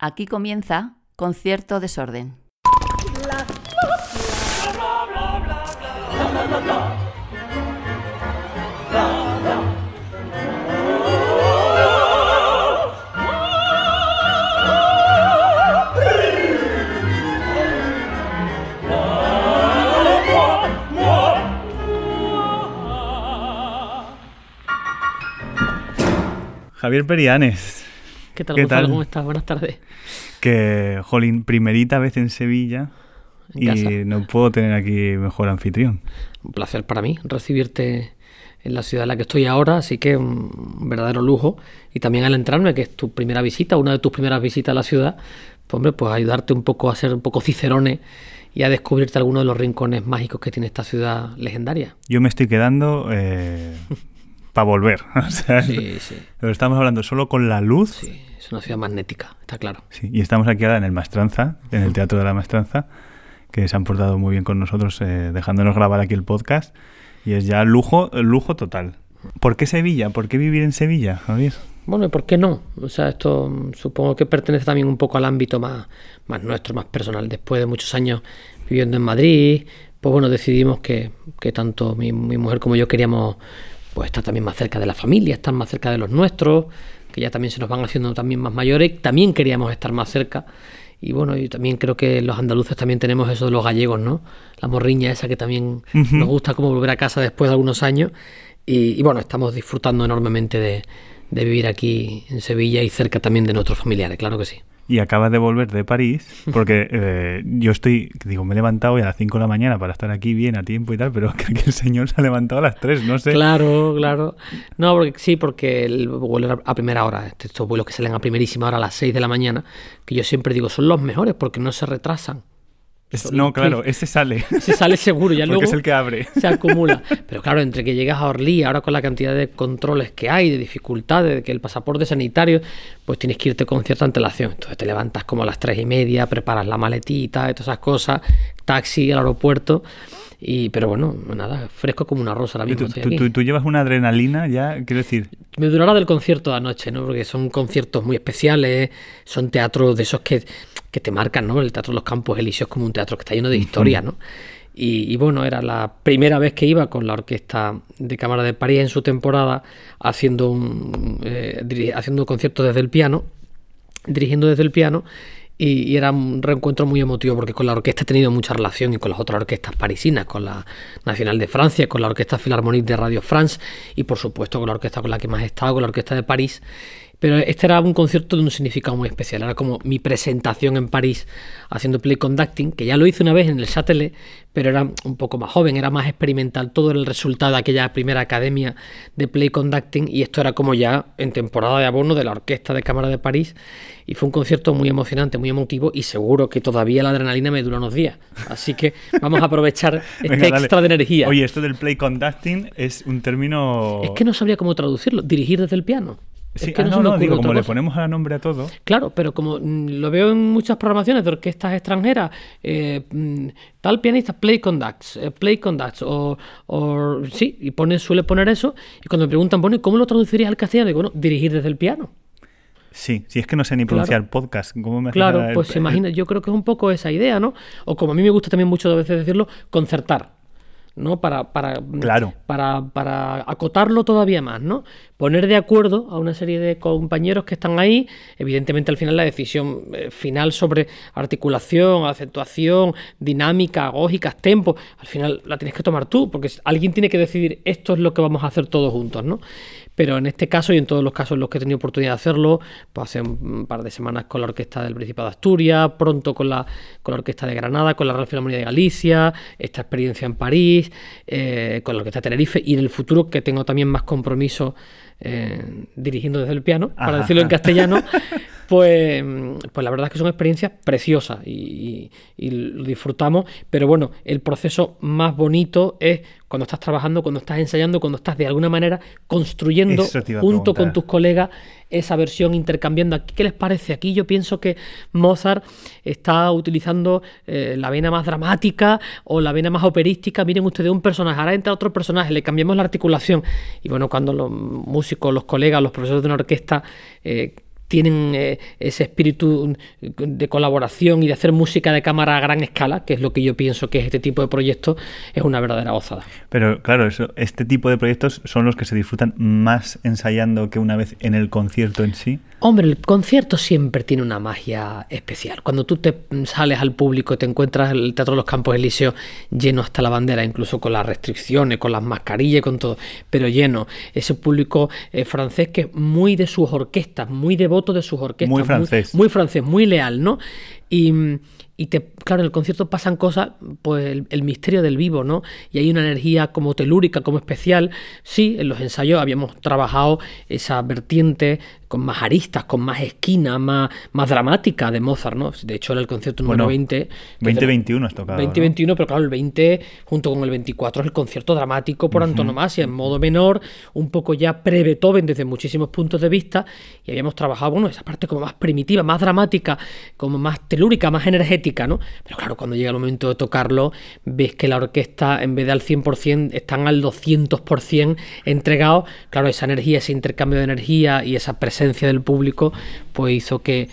Aquí comienza Concierto Desorden. Javier Perianes, ¿Qué tal, ¿Qué Gonzalo? tal? ¿Cómo estás? Buenas tardes. que, jolín, primerita vez en Sevilla En y casa. no puedo tener aquí mejor anfitrión. Un placer para mí recibirte en la ciudad en la que estoy ahora, así que un verdadero lujo. Y también al entrarme, que es tu primera visita, una de tus primeras visitas a la ciudad, pues hombre, pues ayudarte un poco a ser un poco cicerone y a descubrirte algunos de los rincones mágicos que tiene esta ciudad legendaria. Yo me estoy quedando para volver. O sea, Sí, sí, Pero estamos hablando solo con la luz. sí. Es una ciudad magnética, está claro. Sí, y estamos aquí ahora en el Mastranza, en el Teatro de la Mastranza, que se han portado muy bien con nosotros, eh, dejándonos grabar aquí el podcast. Y es ya lujo, lujo total. ¿Por qué Sevilla? ¿Por qué vivir en Sevilla, Javier? Bueno, ¿y por qué no? O sea, esto mm, supongo que pertenece también un poco al ámbito más, más nuestro, más personal. Después de muchos años viviendo en Madrid, pues bueno, decidimos que, que tanto mi, mi mujer como yo queríamos pues estar también más cerca de la familia, estar más cerca de los nuestros, que ya también se nos van haciendo también más mayores, también queríamos estar más cerca. Y bueno, yo también creo que los andaluces también tenemos eso de los gallegos, ¿no? La morriña esa que también nos gusta como volver a casa después de algunos años. Y, y bueno, estamos disfrutando enormemente de, de vivir aquí en Sevilla y cerca también de nuestros familiares, claro que sí. Y acabas de volver de París, porque eh, yo estoy, digo, me he levantado hoy a las 5 de la mañana para estar aquí bien a tiempo y tal, pero creo que el señor se ha levantado a las 3, no sé. Claro, claro. No, porque sí, porque el vuelo a primera hora. Estos vuelos que salen a primerísima hora a las 6 de la mañana, que yo siempre digo son los mejores porque no se retrasan. Es- no, claro, ese sale. Se sale seguro, ya porque luego es el que abre. se acumula. Pero claro, entre que llegas a Orlí, ahora con la cantidad de controles que hay, de dificultades, de que el pasaporte sanitario, pues tienes que irte con cierta antelación. Entonces te levantas como a las tres y media, preparas la maletita todas esas cosas, taxi al aeropuerto. Y, pero bueno, nada, fresco como una rosa ahora Y mismo. Tú, tú- aquí. tú- tú llevas una adrenalina ya, quiero decir, Me durará del concierto de anoche, ¿no? Porque son conciertos muy especiales, son teatros de esos que, que te marcan, ¿no? El Teatro de los Campos Elíseos es como un teatro que está lleno de historia, ¿no? Y, y bueno, era la primera vez que iba con la Orquesta de Cámara de París en su temporada haciendo un eh, haciendo un concierto desde el piano, dirigiendo desde el piano. Y, era un reencuentro muy emotivo porque con la orquesta he tenido mucha relación y con las otras orquestas parisinas, con la Nacional de Francia, con la Orquesta Philharmonique de Radio France y por supuesto con la orquesta con la que más he estado, con la Orquesta de París. Pero este era un concierto de un significado muy especial. Era como mi presentación en París haciendo play conducting, que ya lo hice una vez en el Châtelet, pero era un poco más joven, era más experimental. Todo era el resultado de aquella primera academia de play conducting y esto era como ya en temporada de abono de la Orquesta de Cámara de París. Y fue un concierto muy emocionante, muy emotivo y seguro que todavía la adrenalina me dura unos días. Así que vamos a aprovechar este Venga, dale. extra de energía. Oye, esto del play conducting es un término... es que no sabría cómo traducirlo. Dirigir desde el piano. Sí, es que ah, no, no, no, digo, como le ponemos a nombre a todo. Claro, pero como mm, lo veo en muchas programaciones de orquestas extranjeras, eh, mm, tal pianista play conducts, eh, play conducts, o, o- sí, y pone, suele poner eso, y cuando me preguntan, bueno, ¿y ¿cómo lo traducirías al castellano? Digo, bueno, dirigir desde el piano. Sí, si es que no sé ni Claro. pronunciar podcast. ¿Cómo me Claro, el- pues el- imagina, yo creo que es un poco esa idea, ¿no? O como a mí me gusta también mucho a veces decirlo, concertar, ¿no? Para, para, Claro. para, para acotarlo todavía más, ¿no? Poner de acuerdo a una serie de compañeros que están ahí, evidentemente al final la decisión eh, final sobre articulación, acentuación, dinámica, agógicas, tempo, al final la tienes que tomar tú, porque alguien tiene que decidir esto es lo que vamos a hacer todos juntos, ¿no? Pero en este caso y en todos los casos en los que he tenido oportunidad de hacerlo, pues hace un par de semanas con la Orquesta del Principado de Asturias, pronto con la, con la Orquesta de Granada, con la Real Filarmonía de Galicia, esta experiencia en París, eh, con la Orquesta de Tenerife y en el futuro que tengo también más compromiso eh, dirigiendo desde el piano, para Ajá. decirlo en castellano, pues, pues la verdad es que son experiencias preciosas y, y- y lo disfrutamos, pero bueno, el proceso más bonito es cuando estás trabajando, cuando estás ensayando, cuando estás de alguna manera construyendo junto con tus colegas esa versión, intercambiando. Aquí, ¿Qué les parece? Aquí yo pienso que Mozart está utilizando eh, la vena más dramática o la vena más operística. Miren ustedes un personaje, ahora entra otro personaje, le cambiamos la articulación. Y bueno, cuando los músicos, los colegas, los profesores de una orquesta eh, tienen eh, ese espíritu de colaboración y de hacer música de cámara a gran escala, que es lo que yo pienso que es este tipo de proyectos, es una verdadera gozada. Pero claro, eso, este tipo de proyectos son los que se disfrutan más ensayando que una vez en el concierto en sí. Hombre, el concierto siempre tiene una magia especial. Cuando tú te sales al público te encuentras el Teatro de los Campos Elíseos lleno hasta la bandera, incluso con las restricciones, con las mascarillas con todo, pero lleno. Ese público eh, francés que es muy de sus orquestas, muy devoto de sus orquestas. Muy francés. Muy, francés, muy leal, ¿no? Y, y te, claro, en el concierto pasan cosas, pues el, misterio del vivo, ¿no? Y hay una energía como telúrica, como especial. Sí, en los ensayos habíamos trabajado esa vertiente con más aristas, con más esquina, más, más dramática de Mozart, ¿no? De hecho, era el concierto número 20. 2021 has tocado. 2021, pero claro, el 20 junto con el 24 es el concierto dramático por antonomasia, en modo menor, un poco ya pre-Beethoven desde muchísimos puntos de vista, y habíamos trabajado, bueno, esa parte como más primitiva, más dramática, como más telúrica, más energética, ¿no? Pero claro, cuando llega el momento de tocarlo, ves que la orquesta, en vez de al 100%, están al 200% entregados. Claro, esa energía, ese intercambio de energía y esa presencia del público, pues hizo que,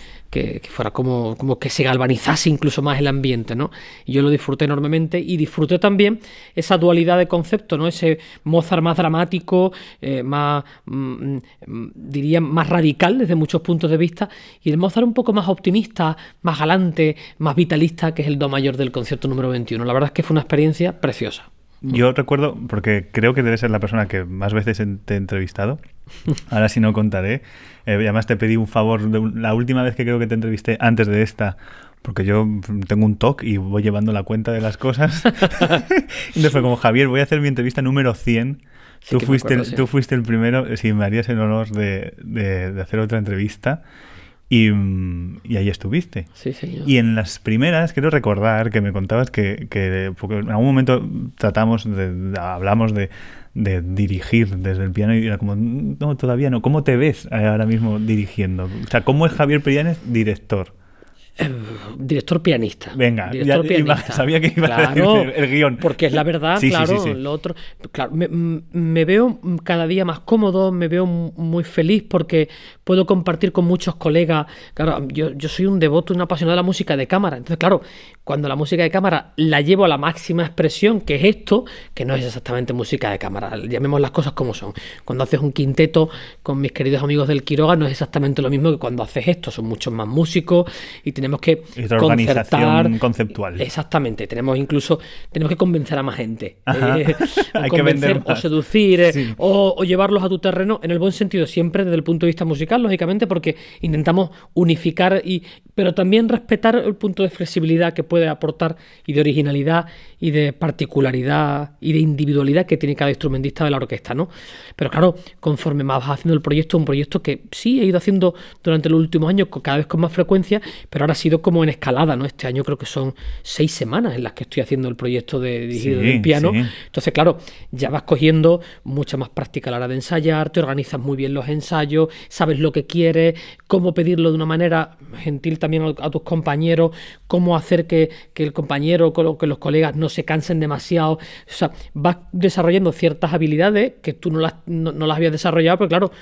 fuera como, como que se galvanizase incluso más el ambiente, ¿no? Y yo lo disfruté enormemente y disfruté también esa dualidad de concepto, ¿no? Ese Mozart más dramático, eh, más, mm, mm, diría, más radical desde muchos puntos de vista, y el Mozart un poco más optimista, más galante, más vitalista, que es el do mayor del concierto número 21. La verdad es que fue una experiencia preciosa. Yo recuerdo, porque creo que debe ser la persona que más veces te he entrevistado, ahora sí no contaré, eh, además te pedí un favor, la última vez que creo que te entrevisté antes de esta, porque yo tengo un TOC y voy llevando la cuenta de las cosas. Entonces fue como, Javier, voy a hacer mi entrevista número 100. tú, fuiste, tú fuiste el primero, si me harías el honor de, de hacer otra entrevista. Y, ahí estuviste. Sí, señor. Y en las primeras, quiero recordar que me contabas que, que porque en algún momento tratamos, de, hablamos de, de, dirigir desde el piano y era como, no, todavía no. ¿Cómo te ves ahora mismo dirigiendo? O sea, ¿cómo es Javier Perianes director? Director pianista. Venga, sabía que iba a decir el, guion. Porque es la verdad, claro, lo otro. Claro, me, veo cada día más cómodo, me veo muy feliz porque puedo compartir con muchos colegas. Claro, yo, yo soy un devoto, un apasionado de la música de cámara. Entonces, claro, cuando la música de cámara la llevo a la máxima expresión, que es esto, que no es exactamente música de cámara, llamemos las cosas como son. Cuando haces un quinteto con mis queridos amigos del Quiroga, no es exactamente lo mismo que cuando haces esto, son muchos más músicos y tenemos que organización conceptual. Exactamente, tenemos incluso tenemos que convencer a más gente, eh, o convencer o seducir eh, o, llevarlos a tu terreno en el buen sentido siempre desde el punto de vista musical, lógicamente, porque intentamos unificar y pero también respetar el punto de flexibilidad que puede puede aportar y de originalidad y de particularidad y de individualidad que tiene cada instrumentista de la orquesta, ¿no? Pero claro, conforme más vas haciendo el proyecto, un proyecto que sí he ido haciendo durante los últimos años cada vez con más frecuencia, pero ahora ha sido como en escalada, ¿no? Este año creo que son seis semanas en las que estoy haciendo el proyecto de dirigido del piano. Entonces, claro, ya vas cogiendo mucha más práctica a la hora de ensayar, te organizas muy bien los ensayos, sabes lo que quieres, cómo pedirlo de una manera gentil también a tus compañeros, cómo hacer que que, el compañero, que los colegas no se cansen demasiado. O sea, vas desarrollando ciertas habilidades que tú no las, no, las habías desarrollado, pero claro,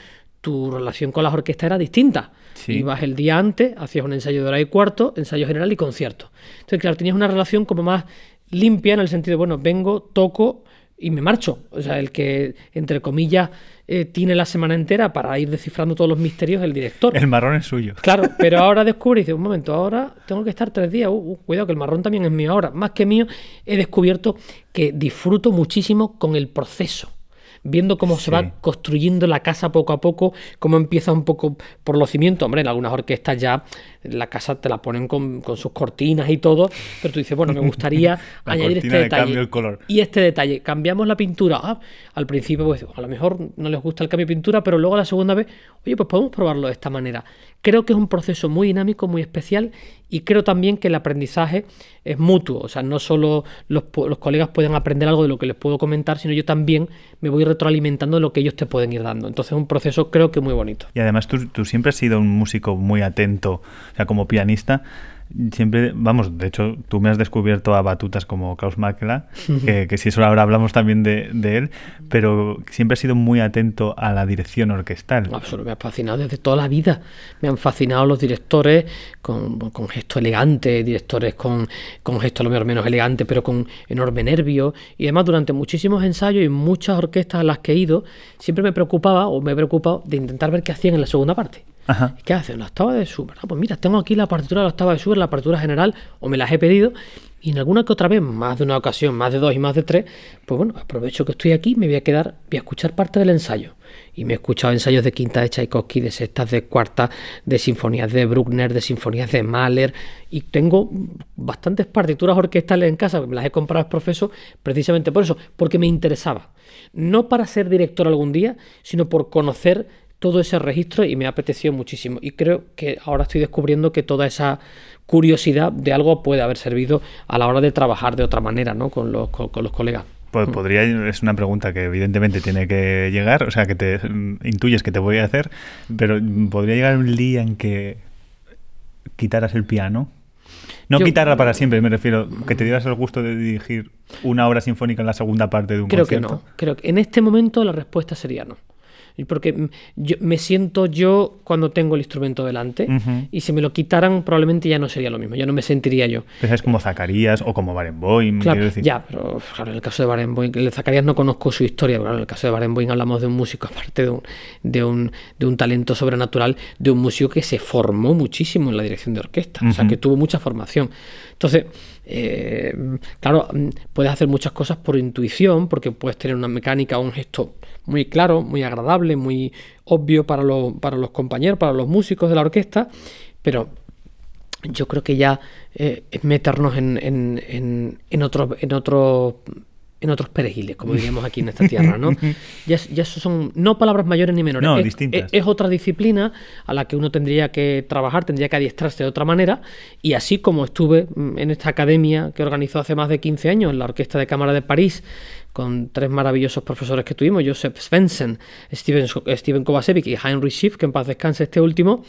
tu relación con las orquestas era distinta. Ibas el día antes, hacías un ensayo de hora y cuarto, ensayo general y concierto. Entonces, claro, tenías una relación como más limpia en el sentido, bueno, vengo, toco y me marcho. O sea, el que, entre comillas, eh, tiene la semana entera para ir descifrando todos los misterios el director. El marrón es suyo. Claro, pero ahora descubre y dice, un momento, ahora tengo que estar tres días. Uh, uh, cuidado, que el marrón también es mío ahora. Más que mío, he descubierto que disfruto muchísimo con el proceso viendo cómo se va construyendo la casa poco a poco, cómo empieza un poco por los cimientos. Hombre, en algunas orquestas ya la casa te la ponen con, sus cortinas y todo, pero tú dices, bueno, me gustaría añadir este detalle. Y este detalle, cambiamos la pintura. Ah, al principio, pues a lo mejor no les gusta el cambio de pintura, pero luego la segunda vez, oye, pues podemos probarlo de esta manera. Creo que es un proceso muy dinámico, muy especial y creo también que el aprendizaje es mutuo. O sea, no solo los, colegas pueden aprender algo de lo que les puedo comentar, sino yo también me voy retroalimentando de lo que ellos te pueden ir dando. Entonces es un proceso creo que muy bonito. Y además tú, tú siempre has sido un músico muy atento O sea, como pianista, siempre, vamos, de hecho, tú me has descubierto a batutas como Klaus Makela, que, que si eso ahora hablamos también de, de, él, pero siempre he sido muy atento a la dirección orquestal. Absolutamente, me ha fascinado desde toda la vida. Me han fascinado los directores con, con gesto elegante, directores con, con gesto a lo mejor menos elegante, pero con enorme nervio. Y además, durante muchísimos ensayos y muchas orquestas a las que he ido, siempre me preocupaba o me he preocupado de intentar ver qué hacían en la segunda parte. Ajá. ¿Qué hacen? La octava de Schubert. Ah, pues mira, tengo aquí la partitura de la octava de Schubert, la partitura general, o me las he pedido, y en alguna que otra vez, más de una ocasión, más de dos y más de tres, pues bueno, aprovecho que estoy aquí, me voy a quedar, voy a escuchar parte del ensayo. Y me he escuchado ensayos de quinta de Tchaikovsky, de sextas, de cuarta, de sinfonías de Bruckner, de sinfonías de Mahler, y tengo bastantes partituras orquestales en casa, me las he comprado al profesor precisamente por eso, porque me interesaba. No para ser director algún día, sino por conocer todo ese registro y me ha apetecido muchísimo. Y creo que ahora estoy descubriendo que toda esa curiosidad de algo puede haber servido a la hora de trabajar de otra manera ¿no? con, los, con, con los colegas. Pues podría, es una pregunta que evidentemente tiene que llegar, o sea, que te intuyes que te voy a hacer, pero podría llegar un día en que quitaras el piano. No Yo- quitarla para siempre, me refiero, que te dieras el gusto de dirigir una obra sinfónica en la segunda parte de un Creo que concierto. no. Creo que en este momento la respuesta sería no. Y Porque yo, me siento yo cuando tengo el instrumento delante Ujú. y si me lo quitaran probablemente ya no sería lo mismo, ya no me sentiría yo. Pues es como Zacarías o como Barenboim, Claro, decir. ya, pero claro, en el caso de Barenboim, el de Zacarías no conozco su historia, pero claro, en el caso de Barenboim hablamos de un músico, aparte de un, de un, de un talento sobrenatural, de un músico que se formó muchísimo en la dirección de orquesta, o sea, que tuvo mucha formación. Entonces, eh, claro, puedes hacer muchas cosas por intuición, porque puedes tener una mecánica o un gesto muy claro, muy agradable, muy obvio para los, para los compañeros, para los músicos de la orquesta, pero yo creo que ya eh, meternos en, en, en, en otros en otros en otros perejiles, como diríamos aquí en esta tierra, ¿no? Ya, ya eso son no palabras mayores ni menores, No, es, distintas. es- es otra disciplina a la que uno tendría que trabajar, tendría que adiestrarse de otra manera, y así como estuve mm, en esta academia que organizó hace más de 15 años, en la Orquesta de Cámara de París, con tres maravillosos profesores que tuvimos, Joseph Svensson, Steven, Steven Kovacevic y Heinrich Schiff, que en paz descanse este último,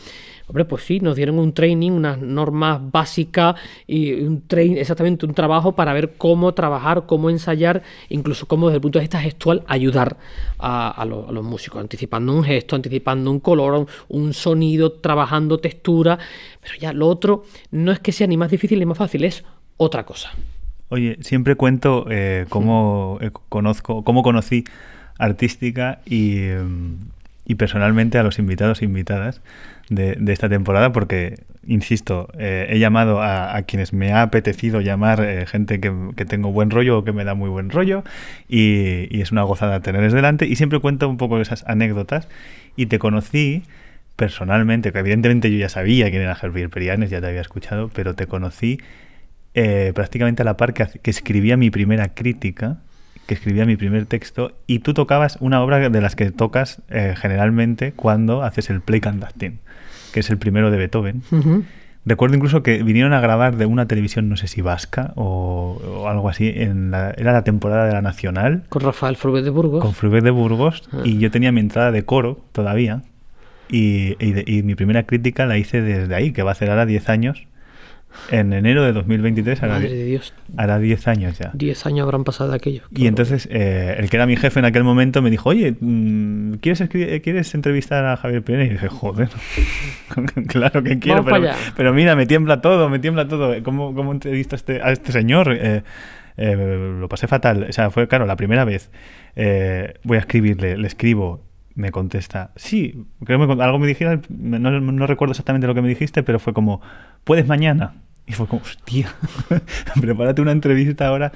hombre, pues sí, nos dieron un training, unas normas básicas y un train, exactamente un trabajo para ver cómo trabajar, cómo ensayar, incluso cómo desde el punto de vista gestual ayudar a, los, músicos, anticipando un gesto, anticipando un color, un sonido, trabajando textura, pero ya lo otro no es que sea ni más difícil ni más fácil, es otra cosa. Oye, siempre cuento eh, cómo eh, conozco, cómo conocí artística y, eh, y personalmente a los invitados e invitadas de, de esta temporada, porque, insisto, eh, he llamado a, a quienes me ha apetecido llamar gente que, que tengo buen rollo o que me da muy buen rollo, y, y es una gozada tenerles delante, y siempre cuento un poco esas anécdotas, y te conocí personalmente, que evidentemente yo ya sabía quién era Javier Perianes, ya te había escuchado, pero te conocí eh, prácticamente a la par que, escribía mi primera crítica, que escribía mi primer texto, y tú tocabas una obra de las que tocas eh, generalmente cuando haces el play conducting, que es el primero de Beethoven. Recuerdo incluso que vinieron a grabar de una televisión, no sé si vasca o, o algo así, en la- era la temporada de la Nacional, Con Rafael Frubet de Burgos. con Fruvet de Burgos, Ah. y yo tenía mi entrada de coro todavía, y, y de- y mi primera crítica la hice desde ahí, que va a hacer ahora 10 años. En enero de 2023 hará, Madre de Dios, hará 10 años ya. 10 años habrán pasado de aquello. Y entonces eh, el que era mi jefe en aquel momento me dijo, oye, mm, ¿quieres, ¿quieres entrevistar a Javier Pérez? Y dije, joder, claro que quiero, pero, pero mira, me tiembla todo, me tiembla todo. ¿Cómo, cómo entrevisto a este, a este señor? Eh, eh, lo pasé fatal. O sea, fue, claro, la primera vez. Voy a escribirle, le escribo, me contesta, sí, creo que me algo me dijiste, no, no recuerdo exactamente lo que me dijiste, pero fue como, ¿puedes mañana? Y fue como, hostia, prepárate una entrevista ahora.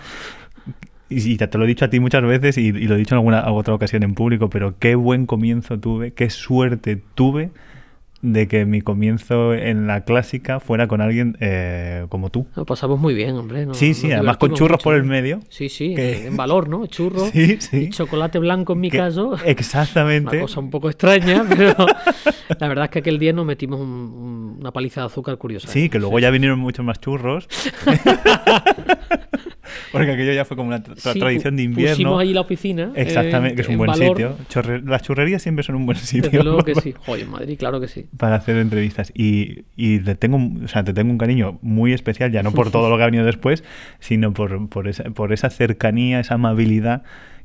Y, y te lo he dicho a ti muchas veces y, y lo he dicho en alguna otra ocasión en público, pero qué buen comienzo tuve, qué suerte tuve de que mi comienzo en la clásica fuera con alguien eh, como tú. Lo pasamos muy bien, hombre. sí, sí, además con churros mucho. por el medio. Sí, sí, que- en valor, ¿no? Churros Sí, sí. y chocolate blanco en mi Que- caso. Una Exactamente. cosa un poco extraña, pero la verdad es que aquel día nos metimos un- un- una paliza de azúcar curiosa. Sí, ¿eh? que luego ya vinieron muchos más churros. Porque aquello ya fue como una tra- Sí, tradición de invierno. Pusimos ahí la oficina. Exactamente, eh, que es un en buen valor. sitio. Chorre- las churrerías siempre son un buen sitio. Desde luego que sí. Joder, en Madrid, claro que sí. para hacer entrevistas y, y le tengo o sea, te tengo un cariño muy especial ya no por todo lo que ha venido después sino por, por, esa, por esa cercanía esa amabilidad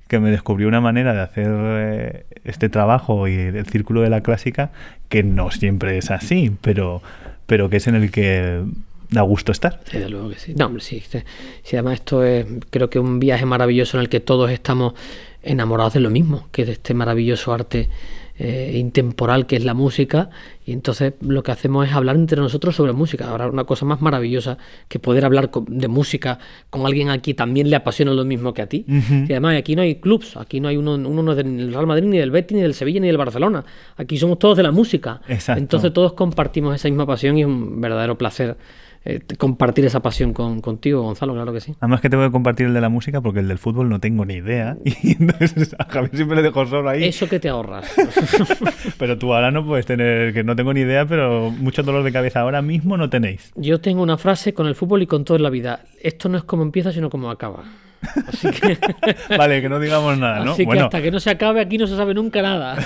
que me descubrió una manera de hacer eh, este trabajo y el círculo de la clásica que no siempre es así pero pero que es en el que da gusto estar Sí, Desde luego que sí. No, hombre, sí. sí. Además esto es, creo que un viaje maravilloso en el que todos estamos enamorados de lo mismo, que de este maravilloso arte eh, intemporal que es la música. Y entonces lo que hacemos es hablar entre nosotros sobre música. Ahora, una cosa más maravillosa que poder hablar con- de música con alguien aquí también le apasiona lo mismo que a ti. Y además aquí no hay clubs, aquí no hay uno, uno no es del Real Madrid, ni del Betis, ni del Sevilla, ni del Barcelona. Aquí somos todos de la música. Exacto. Entonces todos compartimos esa misma pasión y es un verdadero placer eh, compartir esa pasión con, contigo, Gonzalo, claro que sí. Además que tengo que compartir el de la música porque el del fútbol no tengo ni idea. Y entonces a Javier siempre le dejo solo ahí. Eso que te ahorras. Pero tú ahora no puedes tener, que no tengo ni idea, pero mucho dolor de cabeza ahora mismo no tenéis. Yo tengo una frase con el fútbol y con todo en la vida. Esto no es como empieza, sino como acaba. Así que, Vale, que no digamos nada, ¿no? así que bueno, hasta que no se acabe aquí no se sabe nunca nada.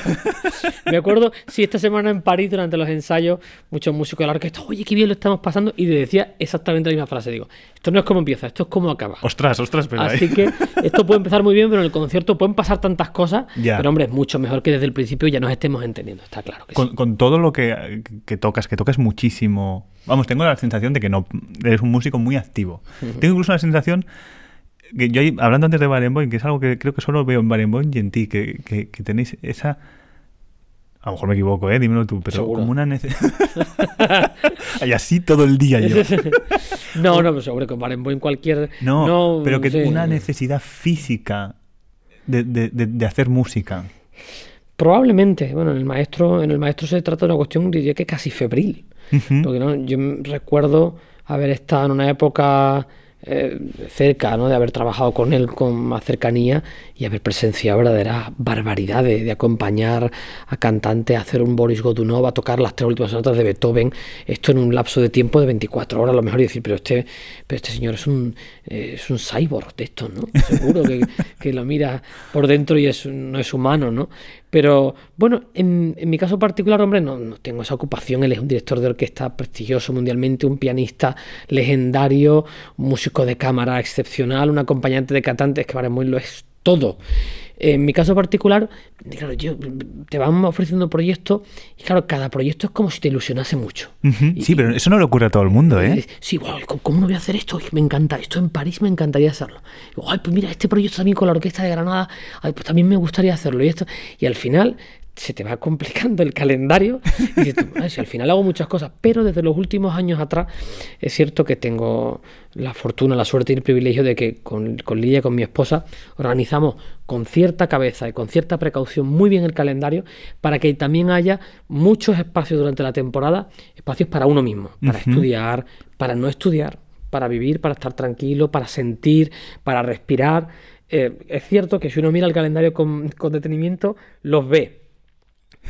Me acuerdo, sí, esta semana en París durante los ensayos, muchos músicos de la orquesta, oye, qué bien lo estamos pasando, y le decía exactamente la misma frase. Digo, esto no es como empieza, esto es como acaba. ostras, ostras, pero Así ahí- que esto puede empezar muy bien, pero en el concierto pueden pasar tantas cosas. Ya. Pero hombre, es mucho mejor que desde el principio ya nos estemos entendiendo, está claro que sí. con, con todo lo que, que tocas, que tocas muchísimo. Vamos, tengo la sensación de que no eres un músico muy activo. Tengo incluso la sensación que yo, hablando antes de Barenboim, que es algo que creo que solo veo en Barenboim y en ti, que, que- que tenéis esa. A lo mejor me equivoco, ¿eh? Dímelo tú, pero Seguro. como una necesidad. y así todo el día yo. No, no, pero seguro que en cualquier. No, pero que sé. una necesidad física de, de- de- de hacer música. Probablemente, bueno, en el maestro, en el maestro se trata de una cuestión, diría que casi febril. Porque ¿no? yo recuerdo haber estado en una época eh, cerca, ¿no? De haber trabajado con él con más cercanía y haber presenciado verdaderas barbaridades de acompañar a cantantes a hacer un Boris Godunov, a tocar las tres últimas sonatas de Beethoven, esto en un lapso de tiempo de 24 horas, a lo mejor, y decir, pero este, pero este señor es un, eh, es un cyborg de esto, ¿no? Seguro que, lo mira por dentro y es, no es humano, ¿no? Pero bueno, en, mi caso particular, hombre, no, no tengo esa ocupación. Él es un director de orquesta prestigioso mundialmente, un pianista legendario, un músico de cámara excepcional, un acompañante de cantantes que para mí lo es todo. En mi caso particular, claro, yo, te van ofreciendo proyectos y claro, cada proyecto es como si te ilusionase mucho. Y- Sí, pero eso no le ocurre a todo el mundo, ¿eh? Sí, guau, ¿cómo- ¿cómo no voy a hacer esto? Me encanta. Esto en París me encantaría hacerlo. Ay, pues mira, este proyecto también con la Orquesta de Granada, ay, pues también me gustaría hacerlo. Y esto, y al final se te va complicando el calendario y dices, tú, "Ay, si al final hago muchas cosas, pero desde los últimos años atrás es cierto que tengo la fortuna, la suerte y el privilegio de que con, con Lidia, con mi esposa, organizamos con cierta cabeza y con cierta precaución muy bien el calendario para que también haya muchos espacios durante la temporada, espacios para uno mismo, para estudiar, para no estudiar, para vivir, para estar tranquilo, para sentir, para respirar. Eh, es cierto que si uno mira el calendario con, con detenimiento, los ve.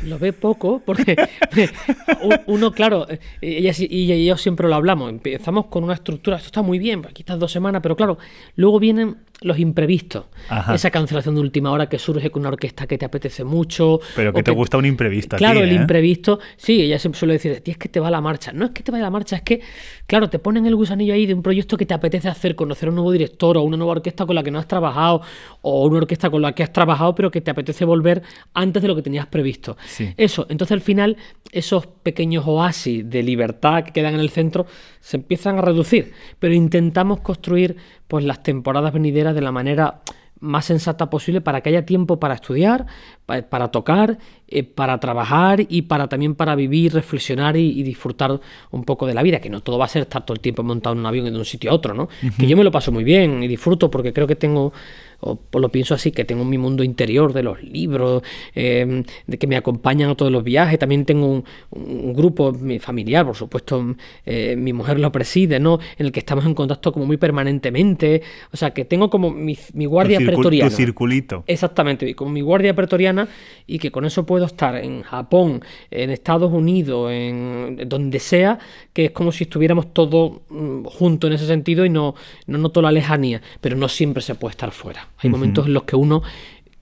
Los ve poco porque un- uno, claro, eh, ella y yo siempre lo hablamos, empezamos con una estructura, esto está muy bien, aquí estás dos semanas, pero claro, luego vienen los imprevistos, Ajá. esa cancelación de última hora que surge con una orquesta que te apetece mucho. Pero que te gusta un imprevisto. a Claro, el ¿eh? imprevisto. Sí, ella siempre suele decir, es que te va la marcha. No es que te vaya la marcha, es que, claro, te ponen el gusanillo ahí de un proyecto que te apetece hacer, conocer a un nuevo director o una nueva orquesta con la que no has trabajado, o una orquesta con la que has trabajado, pero que te apetece volver antes de lo que tenías previsto. Sí. Eso, entonces al final, esos pequeños oasis de libertad que quedan en el centro se empiezan a reducir, pero intentamos construir pues las temporadas venideras de la manera más sensata posible para que haya tiempo para estudiar, pa- para, tocar, eh, para trabajar y para también para vivir, reflexionar y, y disfrutar un poco de la vida, que no todo va a ser estar todo el tiempo montado en un avión de un sitio a otro, ¿no? Que yo me lo paso muy bien y disfruto porque creo que tengo, o lo pienso así, que tengo mi mundo interior de los libros, eh, de que me acompañan a todos los viajes, también tengo un, un grupo mi familiar, por supuesto, eh, mi mujer lo preside, ¿no? En el que estamos en contacto como muy permanentemente, o sea, que tengo como mi, mi guardia tu, pretoriana. tu circulito. Exactamente, como mi guardia pretoriana y que con eso puedo puedo estar en Japón, en Estados Unidos, en donde sea, que es como si estuviéramos todos mm, juntos en ese sentido y no, no noto la lejanía, pero no siempre se puede estar fuera. Hay momentos en los que uno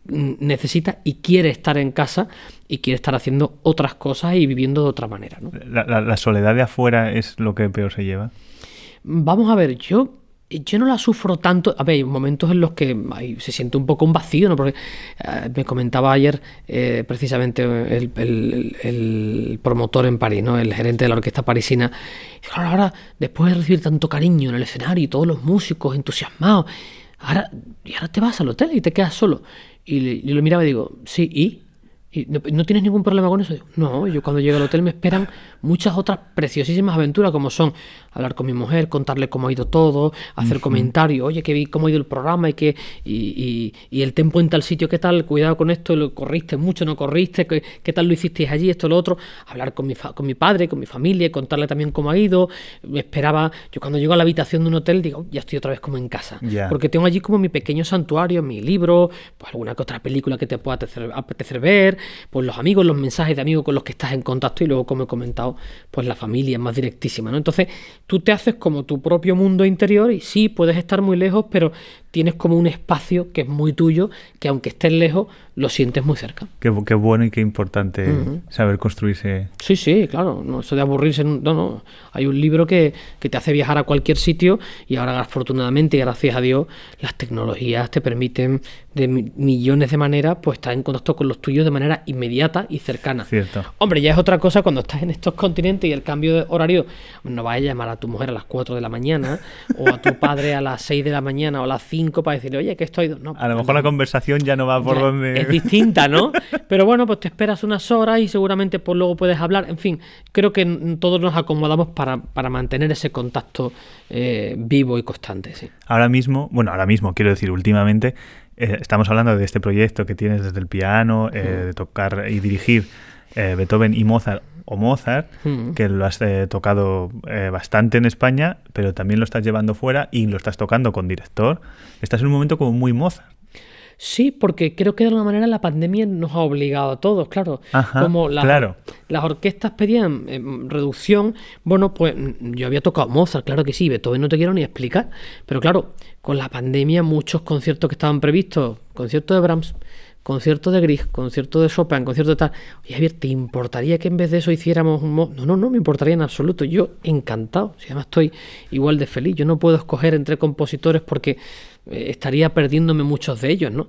mm, necesita y quiere estar en casa y quiere estar haciendo otras cosas y viviendo de otra manera. ¿no? La, la- la soledad de afuera es lo que peor se lleva. Vamos a ver, yo, yo no la sufro tanto. A ver, hay momentos en los que se siente un poco un vacío, ¿no? Porque eh, me comentaba ayer eh, precisamente el promotor en París, ¿no? El gerente de la orquesta parisina. Y claro, ahora, después de recibir tanto cariño en el escenario y todos los músicos entusiasmados, ahora, y ahora te vas al hotel y te quedas solo. Y le- yo lo miraba y digo, sí, ¿y? ¿Y no, no tienes ningún problema con eso? No, yo cuando llego al hotel me esperan muchas otras preciosísimas aventuras como son hablar con mi mujer, contarle cómo ha ido todo, hacer comentarios, oye, que vi cómo ha ido el programa y que y, y- y el tempo en tal sitio, qué tal, cuidado con esto, lo corriste mucho, no corriste, qué, qué tal lo hicisteis allí, esto, lo otro, hablar con mi, fa- con mi padre, con mi familia, contarle también cómo ha ido. Me esperaba, yo cuando llego a la habitación de un hotel digo, ya estoy otra vez como en casa, porque tengo allí como mi pequeño santuario, mi libro, pues alguna que otra película que te pueda apetecer, apetecer ver, pues los amigos, los mensajes de amigos con los que estás en contacto y luego, como he comentado, pues la familia es más directísima, ¿no? Entonces, tú te haces como tu propio mundo interior y sí, puedes estar muy lejos, pero tienes como un espacio que es muy tuyo, que aunque estés lejos, lo sientes muy cerca. Qué, qué bueno y qué importante saber construirse. Sí, sí, claro, no, eso de aburrirse, no, no, hay un libro que, que te hace viajar a cualquier sitio y ahora afortunadamente y gracias a Dios las tecnologías te permiten de mi- millones de maneras pues estar en contacto con los tuyos de manera inmediata y cercana. Cierto. Hombre, ya es otra cosa cuando estás en estos continentes y el cambio de horario, no vayas a llamar a tu mujer a las 4 de la mañana o a tu padre a las 6 de la mañana o a las 5 para decirle, oye, que estoy... No, A lo mejor la conversación ya no va por donde. Es distinta, ¿no? Pero bueno, pues te esperas unas horas y seguramente pues luego puedes hablar. En fin, creo que todos nos acomodamos para, para mantener ese contacto eh, vivo y constante, sí. Ahora mismo, bueno, ahora mismo, quiero decir, últimamente, eh, estamos hablando de este proyecto que tienes desde el piano, eh, de tocar y dirigir Beethoven y Mozart o Mozart, Mm. que lo has eh, tocado eh, bastante en España, pero también lo estás llevando fuera y lo estás tocando con director. Estás en un momento como muy Mozart. Sí, porque creo que de alguna manera la pandemia nos ha obligado a todos, claro. Ajá, Como las, claro. las orquestas pedían eh, reducción, bueno, pues mm, yo había tocado Mozart, claro que sí, Beethoven no te quiero ni explicar, pero claro, con la pandemia muchos conciertos que estaban previstos, concierto de Brahms, concierto de Grieg, concierto de Chopin, concierto de tal. Oye, Javier, ¿te importaría que en vez de eso hiciéramos un... mo-?" No, no, no me importaría en absoluto. Yo encantado. Si además estoy igual de feliz. Yo no puedo escoger entre compositores porque eh, estaría perdiéndome muchos de ellos, ¿no?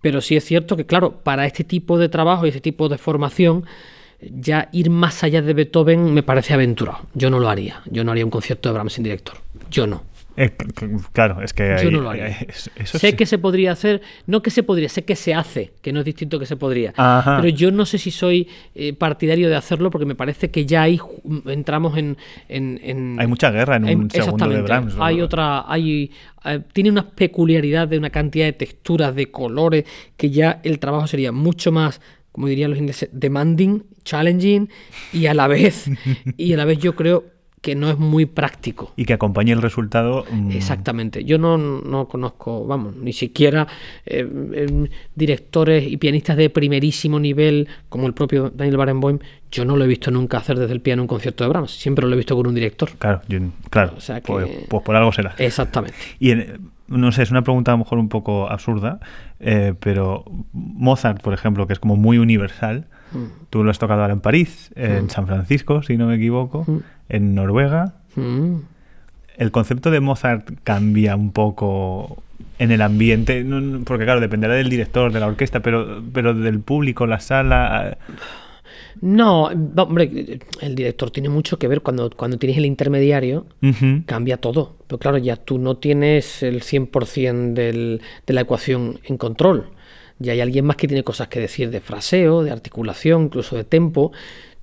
Pero sí es cierto que, claro, para este tipo de trabajo y este tipo de formación, ya ir más allá de Beethoven me parece aventurado. Yo no lo haría. Yo no haría un concierto de Brahms sin director. Yo no. Eh, claro, es que Yo hay- no lo haría. hay- es- eso sé sí. que se podría hacer, no que se podría, sé que se hace, que no es distinto que se podría. Ajá. Pero yo no sé si soy eh, partidario de hacerlo porque me parece que ya ahí entramos en, en- en- Hay mucha guerra en un segundo de. Brahms. ¿no? Hay otra, hay, eh, tiene una peculiaridad de una cantidad de texturas, de colores, que ya el trabajo sería mucho más, como dirían los ingleses, demanding, challenging y a la vez, y a la vez yo creo que no es muy práctico. Y que acompañe el resultado. mm, Exactamente. Yo no, no conozco, vamos, ni siquiera eh, em, directores y pianistas de primerísimo nivel, como el propio Daniel Barenboim, yo no lo he visto nunca hacer desde el piano un concierto de Brahms. Siempre lo he visto con un director. Claro, yo- claro. O sea que- pues, pues por algo será. Exactamente. Y en- no sé, es una pregunta a lo mejor un poco absurda, eh, pero Mozart, por ejemplo, que es como muy universal, tú lo has tocado ahora en París, en San Francisco, si no me equivoco, en Noruega. Mm. ¿El concepto de Mozart cambia un poco en el ambiente? Porque claro, dependerá del director, de la orquesta, pero, pero del público, la sala... No, hombre, el director tiene mucho que ver cuando, cuando tienes el intermediario. cambia todo. Pero claro, ya tú no tienes el 100% del, de la ecuación en control. Ya hay alguien más que tiene cosas que decir de fraseo, de articulación, incluso de tempo.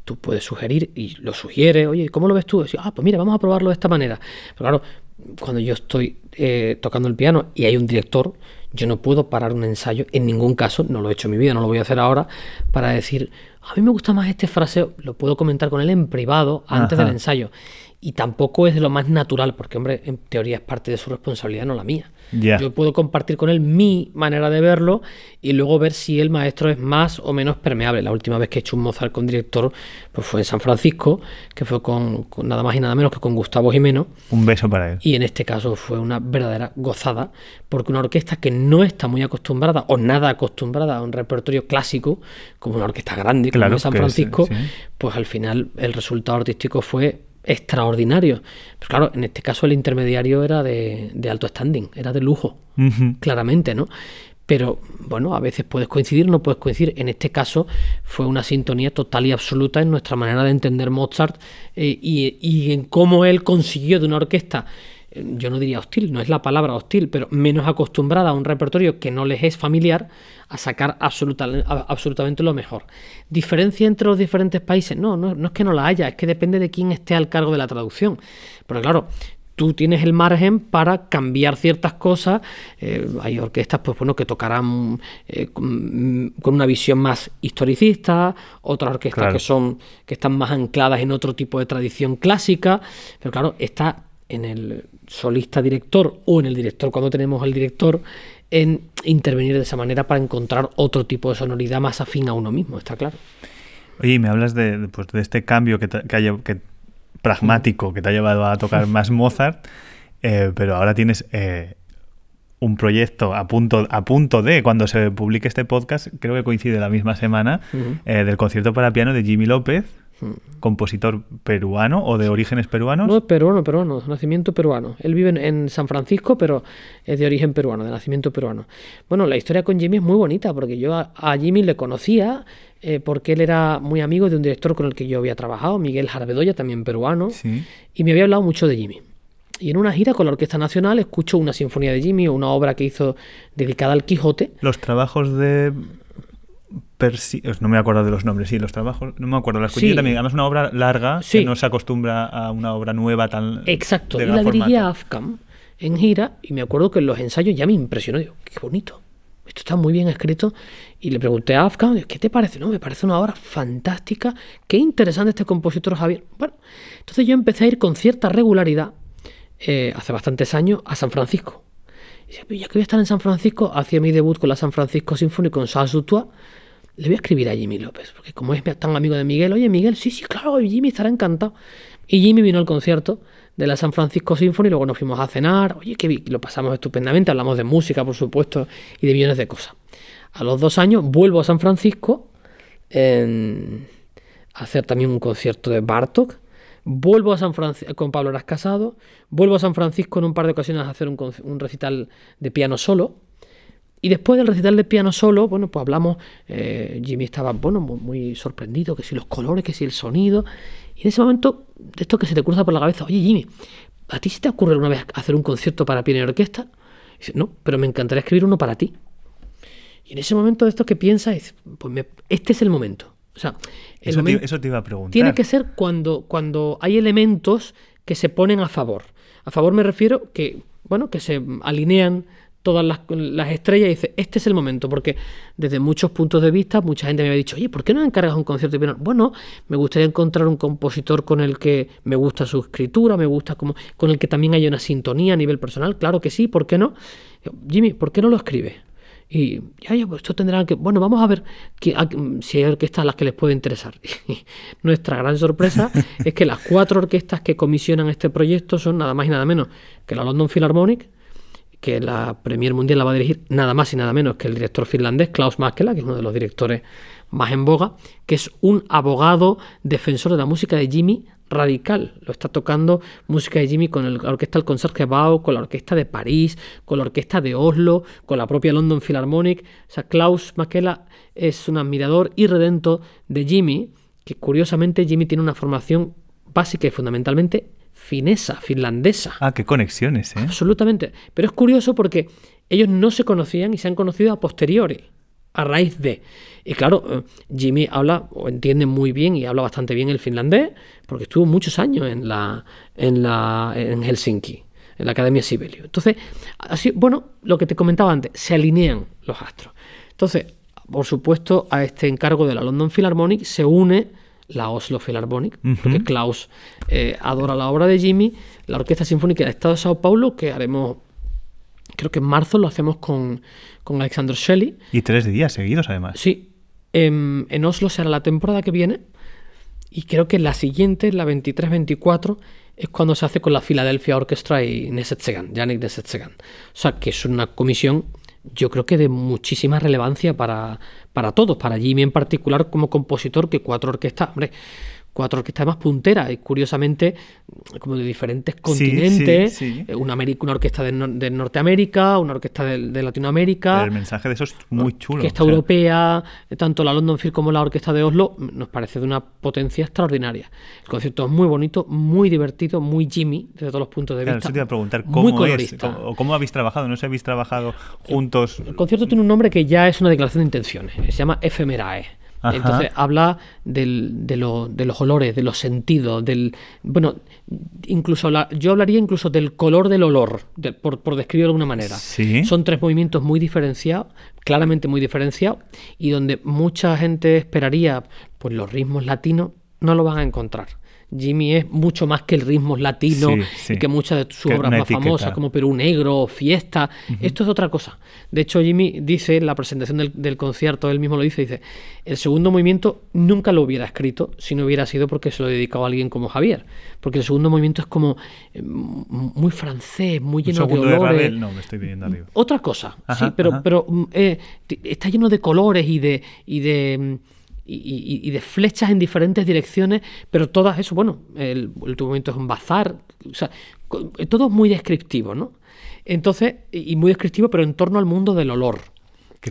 Tú puedes sugerir y lo sugiere. Oye, ¿cómo lo ves tú? Decir, ah, pues mira, vamos a probarlo de esta manera. Pero claro, cuando yo estoy eh, tocando el piano y hay un director, yo no puedo parar un ensayo en ningún caso, no lo he hecho en mi vida, no lo voy a hacer ahora, para decir, a mí me gusta más este fraseo, lo puedo comentar con él en privado antes Ajá. del ensayo. y tampoco es de lo más natural, porque, hombre, en teoría es parte de su responsabilidad, no la mía. Yo puedo compartir con él mi manera de verlo y luego ver si el maestro es más o menos permeable. La última vez que he hecho un Mozart con director pues fue en San Francisco, que fue con, nada más y nada menos que con Gustavo Jimeno. Un beso para él. Y en este caso fue una verdadera gozada, porque una orquesta que no está muy acostumbrada o nada acostumbrada a un repertorio clásico, como una orquesta grande como San Francisco, pues al final el resultado artístico fue extraordinario. Pues claro, en este caso el intermediario era de, alto standing, era de lujo, claramente, ¿no? Pero bueno, a veces puedes coincidir, no puedes coincidir. En este caso fue una sintonía total y absoluta en nuestra manera de entender Mozart eh, y, y en cómo él consiguió de una orquesta yo no diría hostil, no es la palabra hostil, pero menos acostumbrada a un repertorio que no les es familiar, a sacar absolutamente lo mejor. ¿Diferencia entre los diferentes países? No, no, es que no la haya, es que depende de quién esté al cargo de la traducción. Pero claro, tú tienes el margen para cambiar ciertas cosas. Eh, hay orquestas pues, bueno, que tocarán eh, con, una visión más historicista, otras orquestas que, son, que están más ancladas en otro tipo de tradición clásica. Pero claro, está en el solista director o en el director cuando tenemos al director en intervenir de esa manera para encontrar otro tipo de sonoridad más afín a uno mismo, está claro. Oye, y me hablas de, pues, de este cambio que, que, pragmático que te ha llevado a tocar más Mozart, eh, pero ahora tienes eh, un proyecto a punto, a punto de, cuando se publique este podcast, creo que coincide la misma semana, eh, del concierto para piano de Jimmy López, compositor peruano o de orígenes peruanos? No, peruano, peruano, nacimiento peruano. Él vive en San Francisco, pero es de origen peruano, de nacimiento peruano. Bueno, la historia con Jimmy es muy bonita, porque yo a, Jimmy le conocía eh, porque él era muy amigo de un director con el que yo había trabajado, Miguel Jarbedoya, también peruano, y me había hablado mucho de Jimmy. Y en una gira con la Orquesta Nacional escucho una sinfonía de Jimmy o una obra que hizo dedicada al Quijote. Los trabajos de no me acuerdo de los nombres, sí, los trabajos, no me acuerdo. La escuché también, además una obra larga, que no se acostumbra a una obra nueva tan... Exacto, y la dirigía Afcam en gira, y me acuerdo que en los ensayos ya me impresionó, digo, qué bonito, esto está muy bien escrito, y le pregunté a Afcam, ¿qué te parece? No, me parece una obra fantástica, qué interesante este compositor Javier. Bueno, entonces yo empecé a ir con cierta regularidad, eh, hace bastantes años, a San Francisco. Y ya que voy a estar en San Francisco, hacía mi debut con la San Francisco Symphony con Charles Dutois, le voy a escribir a Jimmy López, porque como es tan amigo de Miguel, oye Miguel, sí, sí, claro, Jimmy estará encantado. Y Jimmy vino al concierto de la San Francisco Symphony, luego nos fuimos a cenar, oye, que lo pasamos estupendamente, hablamos de música, por supuesto, y de millones de cosas. A los dos años vuelvo a San Francisco a hacer también un concierto de Bartok, vuelvo a San Francisco con Pablo Eras Casado, vuelvo a San Francisco en un par de ocasiones a hacer un, recital de piano solo, y después del recital de piano solo, bueno, pues hablamos, eh, Jimmy estaba, bueno, muy, sorprendido, que si los colores, que si el sonido. Y en ese momento, de esto que se te cruza por la cabeza, oye Jimmy, ¿a ti se te ocurre una vez hacer un concierto para piano y orquesta? Y dice, no, pero me encantaría escribir uno para ti. Y en ese momento de esto que piensas, pues este es el momento. O sea, eso, te, eso, te, iba a preguntar. Tiene que ser cuando, cuando hay elementos que se ponen a favor. A favor me refiero que, bueno, que se alinean todas las, estrellas y dice, este es el momento, porque desde muchos puntos de vista mucha gente me había dicho, oye, ¿por qué no encargas un concierto piano? Bueno, me gustaría encontrar un compositor con el que me gusta su escritura, me gusta como, con el que también haya una sintonía a nivel personal, claro que sí, ¿por qué no? Jimmy, ¿por qué no lo escribe? Y ya, ya, pues esto tendrán que. Bueno, vamos a ver si hay orquestas a las que les puede interesar. nuestra gran sorpresa es que las cuatro orquestas que comisionan este proyecto son nada más y nada menos que la London Philharmonic, que la Premier Mundial la va a dirigir nada más y nada menos que el director finlandés Klaus Makela, que es uno de los directores más en boga, que es un abogado defensor de la música de Jimmy radical. Lo está tocando música de Jimmy con la orquesta del Concertgebouw, con la orquesta de París, con la orquesta de Oslo, con la propia London Philharmonic. O sea, Klaus Makela es un admirador y redento de Jimmy, que curiosamente Jimmy tiene una formación básica y fundamentalmente finesa, finlandesa. Ah, qué conexiones, ¿eh? Absolutamente. Pero es curioso porque ellos no se conocían y se han conocido a posteriori, a raíz de. Y claro, eh, Jimmy habla o entiende muy bien y habla bastante bien el finlandés porque estuvo muchos años en la en la en Helsinki, en la Academia Sibelius. Entonces, así, bueno, lo que te comentaba antes, se alinean los astros. Entonces, por supuesto, a este encargo de la London Philharmonic se une la Oslo Philharmonic, porque Klaus eh, adora la obra de Jimmy, la Orquesta Sinfónica del Estado de Sao Paulo, que haremos, creo que en marzo lo hacemos con, con Alexander Shelley. Y tres días seguidos, además. Sí, en, en Oslo será la temporada que viene, y creo que la siguiente, la 23-24, es cuando se hace con la Philadelphia Orchestra y Nesetsegan, Yannick Nesetsegan. O sea, que es una comisión, yo creo que de muchísima relevancia para, para todos, para Jimmy en particular como compositor, que cuatro orquestas, hombre, cuatro orquestas más punteras, y curiosamente, como de diferentes continentes, sí, sí. eh, Una, orquesta de, Nor- de Norteamérica, una orquesta de, de Latinoamérica, El mensaje de eso es muy chulo. orquesta o sea, europea, tanto la London Phil como la orquesta de Oslo, mm, nos parece de una potencia extraordinaria. El concierto es muy bonito, muy divertido, muy Jimmy, desde todos los puntos de claro, vista. eso te iba a preguntar cómo es, o cómo habéis trabajado, no sé si habéis trabajado juntos. El concierto tiene un nombre que ya es una declaración de intenciones, se llama Ephemerae. Ajá. Entonces habla del- de, lo- de los olores, de los sentidos, del bueno, incluso yo hablaría incluso del color del olor, de- por, por describirlo de alguna manera. Sí. Son tres movimientos muy diferenciados, claramente muy diferenciados, y donde mucha gente esperaría pues los ritmos latinos, no lo van a encontrar. Jimmy es mucho más que el ritmo latino Sí, sí. y que muchas de sus Que obras más etiqueta. famosas, como Perú Negro Fiesta. Esto es otra cosa. De hecho, Jimmy dice en la presentación del, del concierto, él mismo lo dice, dice, el segundo movimiento nunca lo hubiera escrito si no hubiera sido porque se lo dedicaba a alguien como Javier. Porque el segundo movimiento es como eh, muy francés, muy Un lleno de segundo de olores. Ravel, no, me estoy viniendo arriba. Otra cosa, Ajá, sí, pero, ajá. pero mm, eh, está lleno de colores y de, y de mm, y, de flechas en diferentes direcciones, pero todas eso, bueno, el, último momento es un bazar, o sea, todo es muy descriptivo, ¿no? Entonces, y muy descriptivo, pero en torno al mundo del olor.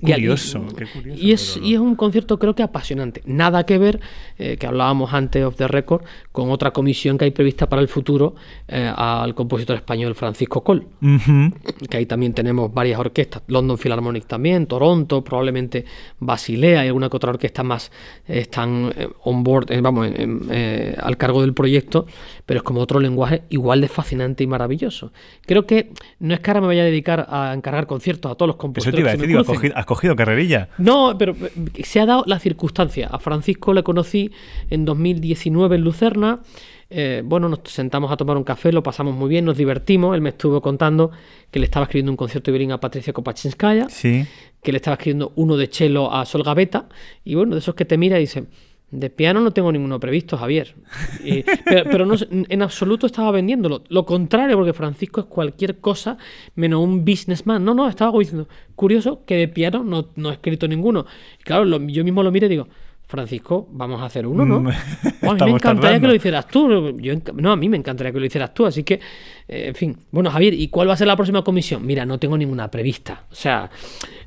Qué Y al- curioso, qué curioso Y es, y es un concierto creo que apasionante. Nada que ver, eh, que hablábamos antes of the record, con otra comisión que hay prevista para el futuro eh, al compositor español Francisco Coll que ahí también tenemos varias orquestas, London Philharmonic también, Toronto, probablemente Basilea y alguna que otra orquesta más eh, están on board, vamos, eh, al cargo del proyecto, pero es como otro lenguaje igual de fascinante y maravilloso. Creo que no es que ahora me vaya a dedicar a encargar conciertos a todos los Eso compositores. te iba a decir, has cogido, carrerilla. No, pero eh, se ha dado la circunstancia. A Francisco le conocí en 2019 en Lucerna. Eh, bueno, nos sentamos a tomar un café, lo pasamos muy bien, nos divertimos. Él me estuvo contando que le estaba escribiendo un concierto de violín a Patricia Kopachinskaya, Sí. que le estaba escribiendo uno de cello a Sol Gaveta. Y bueno, de esos que te mira y dice. De piano no tengo ninguno previsto, Javier. Y- pero pero no, en absoluto estaba vendiéndolo. Lo contrario, porque Francisco es cualquier cosa menos un businessman. No, no, estaba diciendo, curioso que de piano no, no he escrito ninguno. Y claro, yo mismo lo miro y digo, Francisco, vamos a hacer uno, ¿no? Mm, Oh, a mí me encantaría tardando. que lo hicieras tú. Yo, no, a mí me encantaría que lo hicieras tú. Así que, eh, en fin. Bueno, Javier, ¿y cuál va a ser la próxima comisión? Mira, no tengo ninguna prevista. O sea,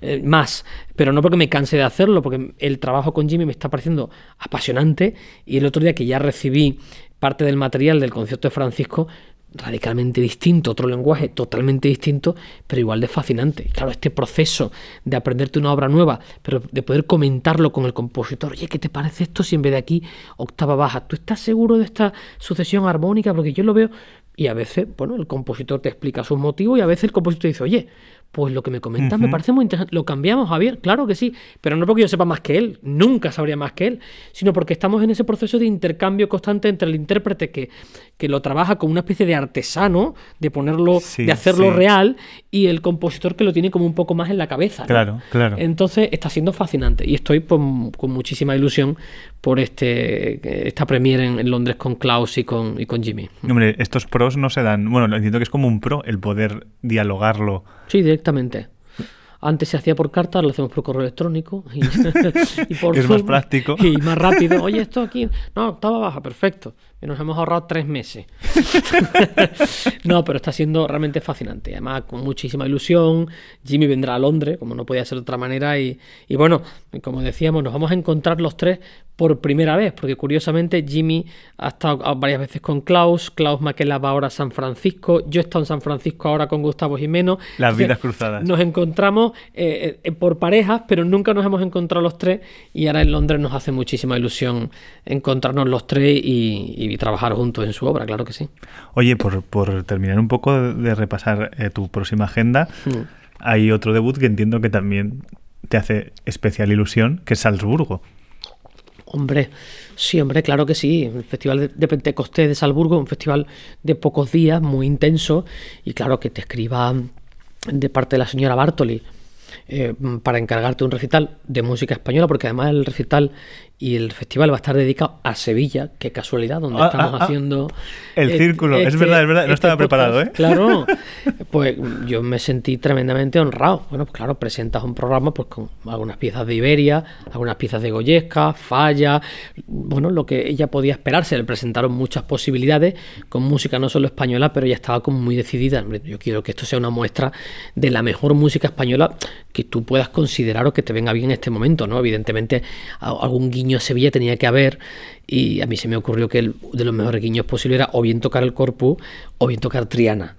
eh, más. Pero no porque me canse de hacerlo, porque el trabajo con Jimmy me está pareciendo apasionante. Y el otro día que ya recibí parte del material del concierto de Francisco, radicalmente distinto, otro lenguaje totalmente distinto, pero igual de fascinante. Claro, este proceso de aprenderte una obra nueva, pero de poder comentarlo con el compositor, oye, ¿qué te parece esto si en vez de aquí octava baja? ¿Tú estás seguro de esta sucesión armónica? Porque yo lo veo y a veces, bueno, el compositor te explica sus motivos y a veces el compositor dice, oye, pues lo que me comentas me parece muy interesante. ¿Lo cambiamos, Javier? Claro que sí, pero no porque yo sepa más que él, nunca sabría más que él, sino porque estamos en ese proceso de intercambio constante entre el intérprete que, que lo trabaja como una especie de artesano, de ponerlo, Sí, de hacerlo sí. real, y el compositor que lo tiene como un poco más en la cabeza. ¿no? Claro, claro. Entonces está siendo fascinante y estoy pues, con muchísima ilusión por este esta premiere en, en Londres con Klaus y con, y con Jimmy. Hombre, estos pros no se dan. Bueno, entiendo que es como un pro el poder dialogarlo. Sí, directamente. Antes se hacía por carta, lo hacemos por correo electrónico. Y, y por es más práctico. Y más rápido. Oye, esto aquí. No, estaba baja, perfecto. Nos hemos ahorrado tres meses. no, pero está siendo realmente fascinante. Además, con muchísima ilusión. Jimmy vendrá a Londres, como no podía ser de otra manera. Y, y bueno, como decíamos, nos vamos a encontrar los tres por primera vez, porque curiosamente Jimmy ha estado varias veces con Klaus, Klaus Maquela va ahora a San Francisco, yo he estado en San Francisco ahora con Gustavo Jimeno. Las Entonces, vidas cruzadas. Nos encontramos eh, eh, por parejas, pero nunca nos hemos encontrado los tres y ahora en Londres nos hace muchísima ilusión encontrarnos los tres y, y trabajar juntos en su obra, claro que sí. Oye, por, por terminar un poco de, repasar eh, tu próxima agenda, Mm. hay otro debut que entiendo que también te hace especial ilusión, que es Salzburgo. Hombre, sí, hombre, claro que sí. El Festival de Pentecostés de Salzburgo un festival de pocos días, muy intenso, y claro que te escriba de parte de la señora Bartoli eh, para encargarte un recital de música española, porque además el recital y el festival va a estar dedicado a Sevilla, qué casualidad, donde Ah, estamos ah, ah. haciendo... El este- círculo, es este- verdad, es verdad, no este estaba preparado, ¿eh? Claro, pues yo me sentí tremendamente honrado. Bueno, pues claro, presentas un programa pues con algunas piezas de Iberia, algunas piezas de Goyesca, Falla, bueno, lo que ella podía esperarse. Le presentaron muchas posibilidades con música no solo española, pero ella estaba como muy decidida. Yo quiero que esto sea una muestra de la mejor música española que tú puedas considerar o que te venga bien en este momento, ¿no? Evidentemente, algún guiño a Sevilla tenía que haber y a mí se me ocurrió que el, de los mejores guiños posibles era o bien tocar el Corpus o bien tocar Triana.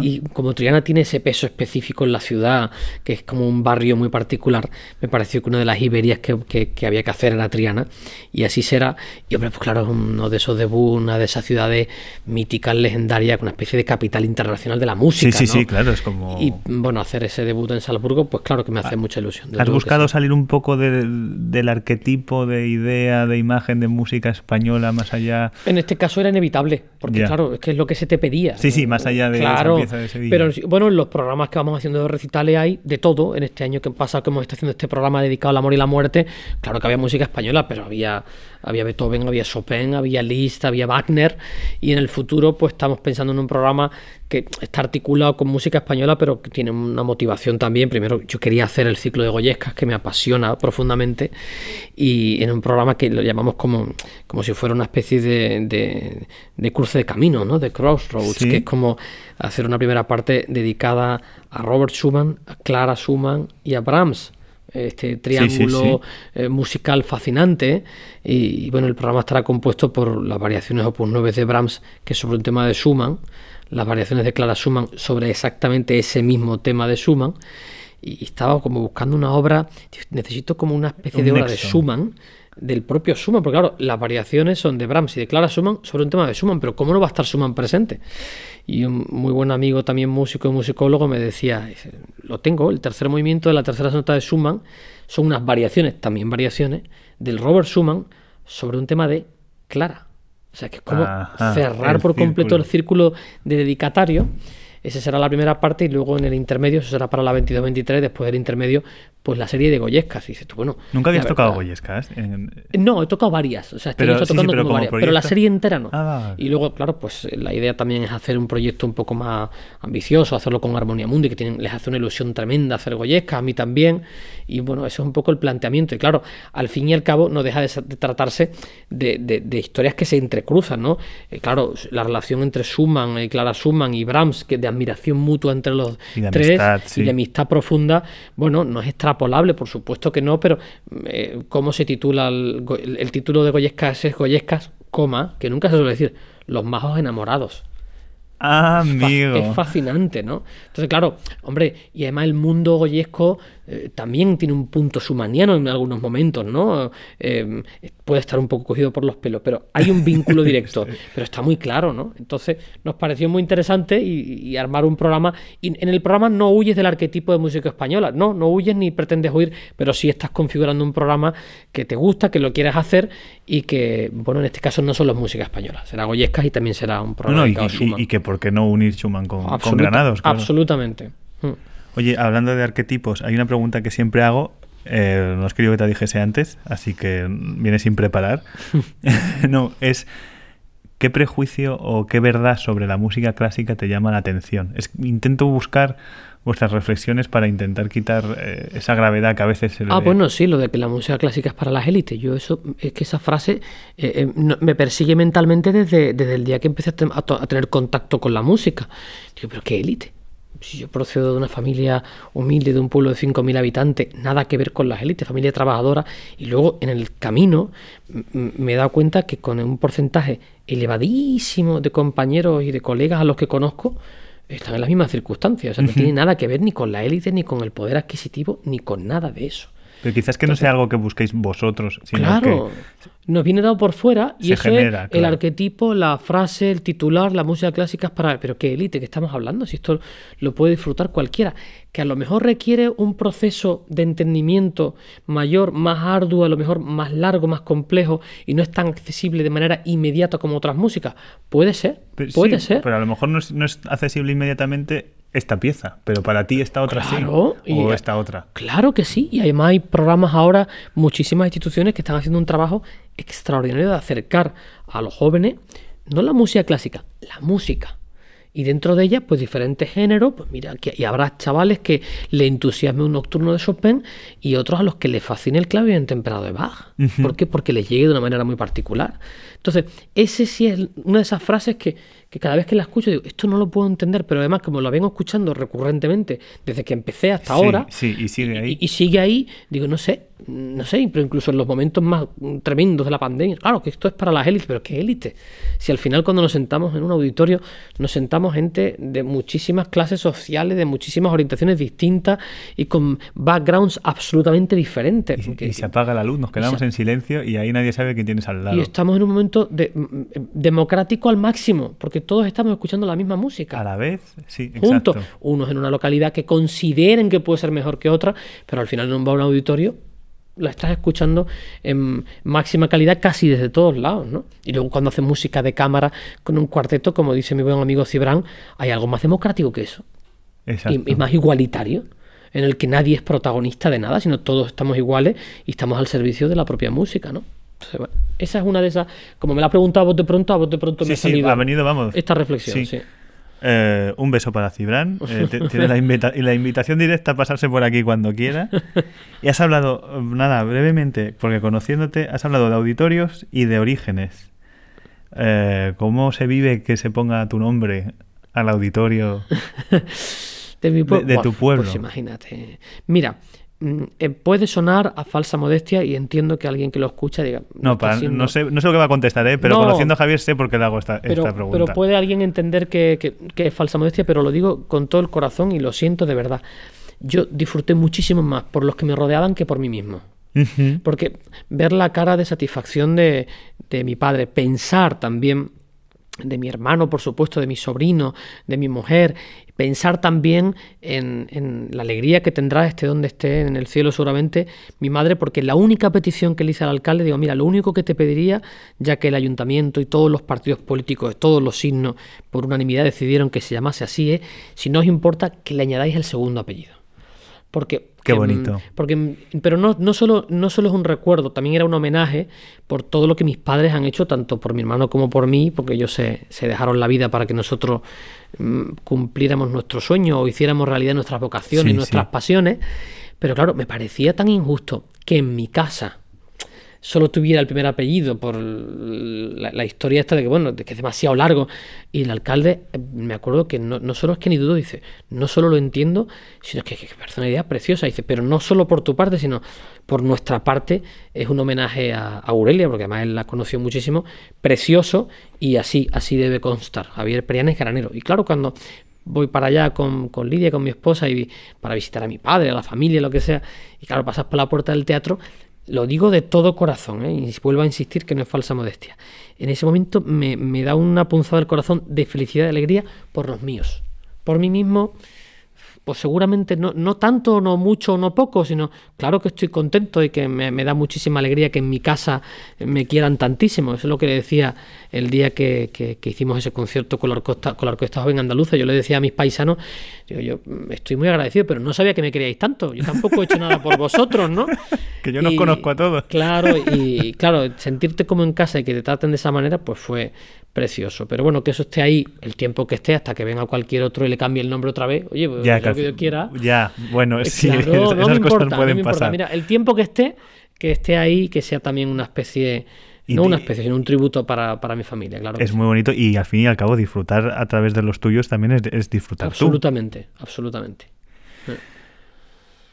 Y, y como Triana tiene ese peso específico en la ciudad, que es como un barrio muy particular, me pareció que una de las Iberias que, que- que había que hacer era Triana. Y así será. Y hombre, pues claro, es uno de esos debuts, una de esas ciudades míticas, legendarias, una especie de capital internacional de la música. Sí, sí, ¿no? sí, claro, es como... Y bueno, hacer ese debut en Salzburgo, pues claro que me hace mucha ilusión. ¿Has buscado salir un poco de- del arquetipo de idea, de imagen de música española más allá? En este caso era inevitable, porque Ya. claro, es que es lo que se te pedía. Sí, sí, más allá de esa claro, pieza de Sevilla. Pero bueno, en los programas que vamos haciendo de recitales hay de todo. En este año que pasa que hemos estado haciendo este programa dedicado al amor y la muerte, claro que había música española, pero había, había Beethoven, había Chopin, había Liszt, había Wagner. Y en el futuro, pues estamos pensando en un programa que está articulado con música española, pero que tiene una motivación también. Primero, yo quería hacer el ciclo de Goyescas, que me apasiona profundamente, y en un programa que lo llamamos como, como si fuera una especie de, de, de cruce de camino, ¿no? De crossroads, Sí. que es como hacer una primera parte dedicada a Robert Schumann, a Clara Schumann y a Brahms. Este triángulo eh, musical fascinante. Y, y, bueno, el programa estará compuesto por las variaciones Opus 9 de Brahms, que es sobre un tema de Schumann, las variaciones de Clara Schumann sobre exactamente ese mismo tema de Schumann. Y estaba como buscando una obra, necesito como una especie Un de obra de. Schumann, del propio Schumann, porque claro, las variaciones son de Brahms y de Clara Schumann sobre un tema de Schumann, pero ¿cómo no va a estar Schumann presente? Y un muy buen amigo, también músico y musicólogo, me decía, lo tengo, el tercer movimiento de la tercera sonata de Schumann son unas variaciones, también variaciones, del Robert Schumann sobre un tema de Clara. O sea, que es como Ajá, cerrar por completo círculo. el círculo de dedicatario. Esa será la primera parte y luego en el intermedio, eso será para la 22-23, después del intermedio, pues la serie de Goyescas. Y dices tú, bueno... ¿Nunca habías tocado Goyescas? En- no, he tocado varias. O sea, este Pero- año sí, estoy sí, tocando pero como como varias. Pero la serie entera no. Ah. Y luego, claro, pues eh, la idea también es hacer un proyecto un poco más ambicioso, hacerlo con Armonía Mundi, que tienen, les hace una ilusión tremenda hacer Goyesca, a mí también. Y bueno, eso es un poco el planteamiento. Y claro, al fin y al cabo no deja de, tratarse de, de- de historias que se entrecruzan, ¿no? Eh, claro, la relación entre Schumann, y Clara Schumann y Brahms, que de admiración mutua entre los Y de tres amistad, y de amistad profunda, bueno, no es extrapolable, por supuesto que no, pero eh, ¿cómo se titula el, go- el- el título de Goyescas? Es Goyescas, coma, que nunca se suele decir, los majos enamorados. Ah, amigo. Es fascinante, ¿no? Entonces, claro, hombre, y además el mundo goyesco eh, también tiene un punto sumaniano en algunos momentos, ¿no? Eh, puede estar un poco cogido por los pelos, pero hay un vínculo directo, pero está muy claro, ¿no? Entonces, nos pareció muy interesante y, y armar un programa. Y en el programa no huyes del arquetipo de música española, no, no huyes ni pretendes huir, pero sí estás configurando un programa que te gusta, que lo quieres hacer y que, bueno, en este caso no solo es música española, será Goyescas y también será un programa no, y, a y- y que por qué no unir Schumann con, Granados. claro. Absolutamente. Mm. Oye, hablando de arquetipos, hay una pregunta que siempre hago. eh, no has querido que te dijese antes, así que viene sin preparar. no, es ¿qué prejuicio o qué verdad sobre la música clásica te llama la atención? Es, intento buscar vuestras reflexiones para intentar quitar eh, esa gravedad que a veces se le Ah, bueno, sí, lo de que la música clásica es para las élites. Yo eso, es que esa frase eh, eh, no- me persigue mentalmente desde, desde el día que empecé a, a tener contacto con la música. Digo, pero qué élite. Si yo procedo de una familia humilde, de un pueblo de 5.000 habitantes, nada que ver con las élites, familia trabajadora, y luego en el camino me he dado cuenta que con un porcentaje elevadísimo de compañeros y de colegas a los que conozco, están en las mismas circunstancias. O sea, no tiene nada que ver ni con la élite, ni con el poder adquisitivo, ni con nada de eso. Pero quizás que no sea algo que busquéis vosotros, sino Claro, que nos viene dado por fuera y eso genera, es el claro. arquetipo, la frase, el titular, la música clásica es para... Pero qué élite que estamos hablando, si esto lo puede disfrutar cualquiera, que a lo mejor requiere un proceso de entendimiento mayor, más arduo, a lo mejor más largo, más complejo y no es tan accesible de manera inmediata como otras músicas. Puede ser, Pero puede sí, ser. Pero a lo mejor no es, no es accesible inmediatamente esta pieza, pero para ti esta otra Claro, sí. y- O esta otra. Claro que sí, y además hay programas ahora, muchísimas instituciones que están haciendo un trabajo extraordinario de acercar a los jóvenes, no la música clásica, la música. Y dentro de ella, pues diferentes géneros, pues mira, que, y habrá chavales que le entusiasme un nocturno de Chopin y otros a los que les fascine el clave en temperado de Bach. ¿Por qué? Porque les llegue de una manera muy particular. Entonces, ese sí es una de esas frases que, que cada vez que la escucho digo, esto no lo puedo entender, pero además como lo vengo escuchando recurrentemente desde que empecé hasta Sí, ahora, sí, y sigue ahí. y, y sigue ahí, digo, no sé, no sé, pero incluso en los momentos más tremendos de la pandemia, claro que esto es para las élites, pero ¿qué élite? Si al final cuando nos sentamos en un auditorio, nos sentamos gente de muchísimas clases sociales, de muchísimas orientaciones distintas y con backgrounds absolutamente diferentes. Y, se apaga la luz, nos quedamos se- en silencio y ahí nadie sabe quién tienes al lado. y estamos en un momento de- mm, mm, democrático al máximo, porque todos estamos escuchando la misma música A la vez, sí, juntos, exacto. unos en una localidad que consideren que puede ser mejor que otra, pero al final no va a un auditorio, la estás escuchando en máxima calidad casi desde todos lados, ¿no? Y luego cuando hacen música de cámara con un cuarteto, como dice mi buen amigo Cibran, hay algo más democrático que eso, exacto. y, y más igualitario, en el que nadie es protagonista de nada, sino todos estamos iguales y estamos al servicio de la propia música, ¿no? Entonces, bueno, esa es una de esas, como me la has preguntado a vos de pronto, a vos de pronto me Sí, ha sí, salido ha venido, vamos. esta reflexión, Sí. sí. Eh, un beso para Cibran. Eh, tiene la, invita- y la invitación directa a pasarse por aquí cuando quiera. Y has hablado, nada, brevemente, porque conociéndote, has hablado de auditorios y de orígenes. Eh, ¿Cómo se vive que se ponga tu nombre al auditorio? De, mi De- tu pueblo. Pues imagínate. Mira, puede sonar a falsa modestia y entiendo que alguien que lo escucha diga. "Me No, para- siendo-". no, sé, no sé lo que va a contestar, ¿eh? pero No. conociendo a Javier sé por qué le hago esta, Pero, esta pregunta. pero puede alguien entender que, que- que es falsa modestia, pero lo digo con todo el corazón y lo siento de verdad. Yo disfruté muchísimo más por los que me rodeaban que por mí mismo. Porque ver la cara de satisfacción de, de mi padre, pensar también de mi hermano, por supuesto, de mi sobrino, de mi mujer, pensar también en, en la alegría que tendrá este donde esté en el cielo seguramente mi madre, porque la única petición que le hice al alcalde, digo, mira, lo único que te pediría, ya que el ayuntamiento y todos los partidos políticos, todos los signos, por unanimidad decidieron que se llamase así, es, si no os importa, que le añadáis el segundo apellido. Porque, Qué em, bonito. porque, em, pero no, no, solo, no solo es un recuerdo, también era un homenaje por todo lo que mis padres han hecho, tanto por mi hermano como por mí, porque ellos se, se dejaron la vida para que nosotros mm, cumpliéramos nuestros sueños o hiciéramos realidad nuestras vocaciones Sí, y nuestras sí. pasiones. Pero claro, me parecía tan injusto que en mi casa solo tuviera el primer apellido por la, historia esta de que, bueno, que es demasiado largo. Y el alcalde, eh, me acuerdo que no, no solo es que ni dudo, dice, no solo lo entiendo, sino que, parece una idea preciosa. Dice, pero no solo por tu parte, sino por nuestra parte, es un homenaje a, a Aurelia, porque además él la conoció muchísimo, precioso, y así, así debe constar. Javier Perianes Granero. Y claro, cuando voy para allá con, con Lidia, con mi esposa, y para visitar a mi padre, a la familia, lo que sea, y claro, pasas por la puerta del teatro, lo digo de todo corazón, ¿eh? y vuelvo a insistir que no es falsa modestia. En ese momento me, me da una punzada del corazón de felicidad y alegría por los míos. Por mí mismo, pues seguramente no, no tanto, no mucho, no poco, sino claro que estoy contento y que me, me da muchísima alegría que en mi casa me quieran tantísimo. Eso es lo que le decía el día que, que- hicimos ese concierto con la, orquesta, con la Joven Andaluza. Yo le decía a mis paisanos, digo, yo mm, estoy muy agradecido, pero no sabía que me queríais tanto. Yo tampoco he hecho nada por vosotros, ¿no? Que yo no conozco a todos. Claro, y claro, sentirte como en casa y que te traten de esa manera, pues fue precioso. Pero bueno, que eso esté ahí el tiempo que esté, hasta que venga cualquier otro y le cambie el nombre otra vez. Oye, pues Ya, lo que Dios quiera. ya, bueno, Eh, sí, claro, esas no me cosas importa, no pueden me importa. pasar. Mira, el tiempo que esté, que esté ahí, que sea también una especie, no una especie, sino un tributo para, para mi familia, claro. Es sí. muy bonito y al fin y al cabo disfrutar a través de los tuyos también es, es disfrutar tú. Absolutamente, absolutamente.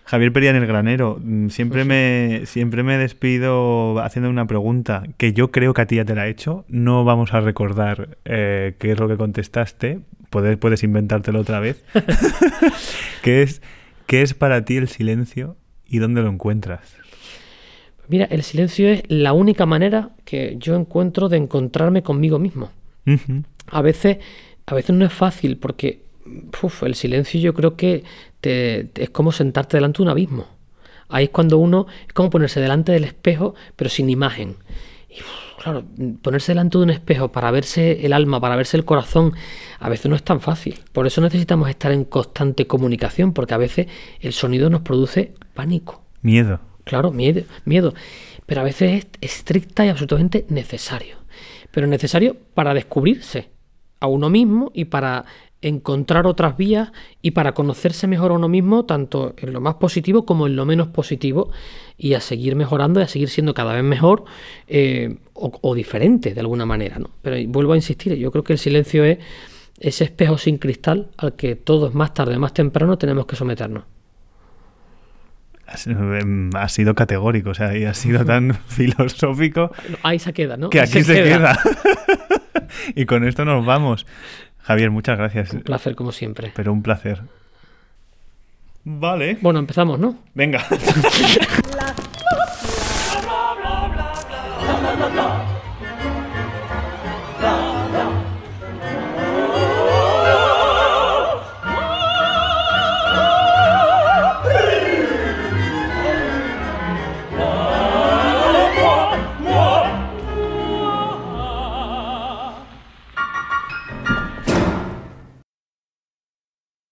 Javier Pería en el granero, mm, siempre me, siempre me despido haciendo una pregunta que yo creo que a ti ya te la he hecho. No vamos a recordar eh, qué es lo que contestaste. Puedes, puedes inventártelo otra vez. ¿Qué, es, ¿Qué es para ti el silencio ¿Y dónde lo encuentras? Mira, el silencio es la única manera que yo encuentro de encontrarme conmigo mismo. A veces, a veces no es fácil porque uf, el silencio yo creo que te- te- es como sentarte delante de un abismo. Ahí es cuando uno, es como ponerse delante del espejo, pero sin imagen. Y uf, claro, ponerse delante de un espejo para verse el alma, para verse el corazón, a veces no es tan fácil. Por eso necesitamos estar en constante comunicación, porque a veces el sonido nos produce pánico. Miedo. Claro, miedo, miedo. Pero a veces es estricta y absolutamente necesario. Pero necesario para descubrirse a uno mismo y para encontrar otras vías y para conocerse mejor a uno mismo, tanto en lo más positivo como en lo menos positivo, y a seguir mejorando y a seguir siendo cada vez mejor eh, o, o diferente de alguna manera. ¿no? Pero vuelvo a insistir, yo creo que el silencio es ese espejo sin cristal al que todos más tarde más temprano tenemos que someternos. Has, em, sido categórico, o sea, y has sido tan filosófico Ahí se queda, ¿no? que aquí se queda. y con esto nos vamos. Javier, muchas gracias. Un placer como siempre. Pero un placer. Vale. Bueno, empezamos, ¿no? Venga. La